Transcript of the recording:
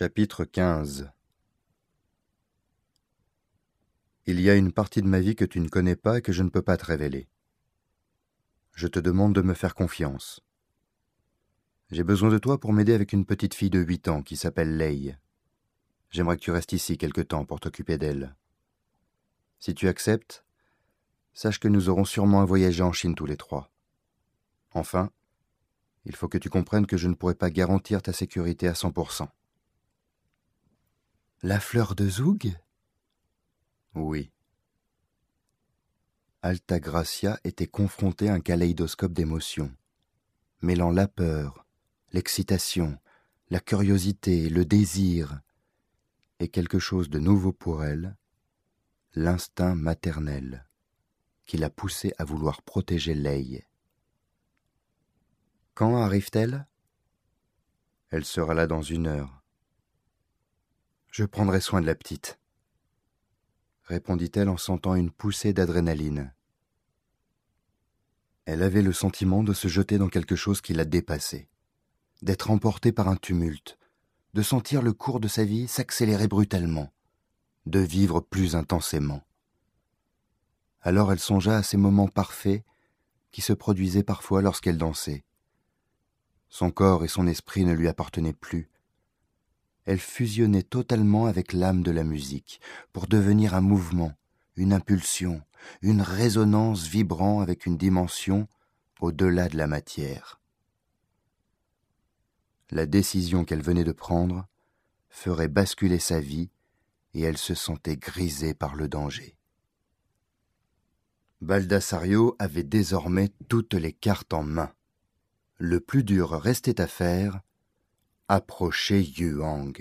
Chapitre 15 Il y a une partie de ma vie que tu ne connais pas et que je ne peux pas te révéler. Je te demande de me faire confiance. J'ai besoin de toi pour m'aider avec une petite fille de huit ans qui s'appelle Leigh. J'aimerais que tu restes ici quelque temps pour t'occuper d'elle. Si tu acceptes, sache que nous aurons sûrement un voyage en Chine tous les trois. Enfin, il faut que tu comprennes que je ne pourrai pas garantir ta sécurité à cent pour cent. La fleur de Zoug? Oui. Altagracia était confrontée à un kaléidoscope d'émotions, mêlant la peur, l'excitation, la curiosité, le désir, et quelque chose de nouveau pour elle, l'instinct maternel, qui la poussait à vouloir protéger Leigh. Quand arrive-t-elle? Elle sera là dans une heure. Je prendrai soin de la petite, répondit-elle en sentant une poussée d'adrénaline. Elle avait le sentiment de se jeter dans quelque chose qui la dépassait, d'être emportée par un tumulte, de sentir le cours de sa vie s'accélérer brutalement, de vivre plus intensément. Alors elle songea à ces moments parfaits qui se produisaient parfois lorsqu'elle dansait. Son corps et son esprit ne lui appartenaient plus, elle fusionnait totalement avec l'âme de la musique, pour devenir un mouvement, une impulsion, une résonance vibrant avec une dimension au-delà de la matière. La décision qu'elle venait de prendre ferait basculer sa vie et elle se sentait grisée par le danger. Baldassario avait désormais toutes les cartes en main. Le plus dur restait à faire, approcher Yuang.